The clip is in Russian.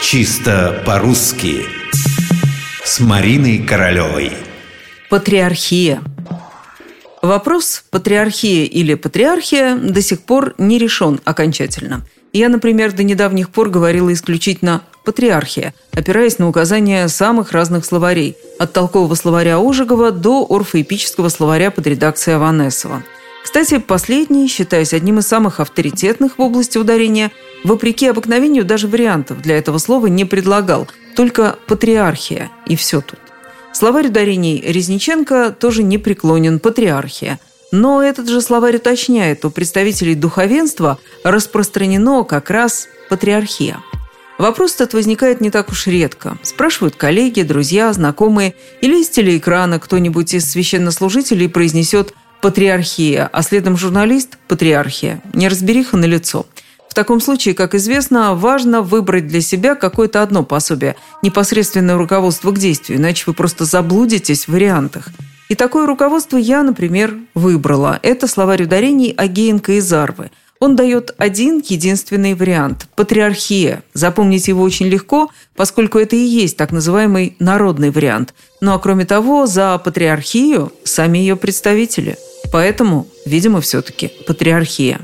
Чисто по-русски С Мариной Королевой Патриархия Вопрос патриархия или патриархия до сих пор не решен окончательно. Я, например, до недавних пор говорила исключительно «патриархия», опираясь на указания самых разных словарей, от толкового словаря Ожегова до орфоэпического словаря под редакцией Аванесова. Кстати, последний, считаясь одним из самых авторитетных в области ударения, вопреки обыкновению даже вариантов для этого слова не предлагал, только «патриархия» и все тут. Словарь ударений Резниченко тоже не преклонен «патриархия», но этот же словарь уточняет, у представителей духовенства распространено как раз патриархия. Вопрос этот возникает не так уж редко. Спрашивают коллеги, друзья, знакомые или из телеэкрана кто-нибудь из священнослужителей произнесет «патриархия», а следом журналист «патриархия». Неразбериха на лицо. Таком случае, как известно, важно выбрать для себя какое-то одно пособие, непосредственное руководство к действию, иначе вы просто заблудитесь в вариантах. И такое руководство я, например, выбрала. Это словарь ударений Агеенко и Зарвы. Он дает один единственный вариант – патриархия. Запомнить его очень легко, поскольку это и есть так называемый народный вариант. Ну а кроме того, за патриархию сами ее представители. Поэтому, видимо, все-таки патриархия.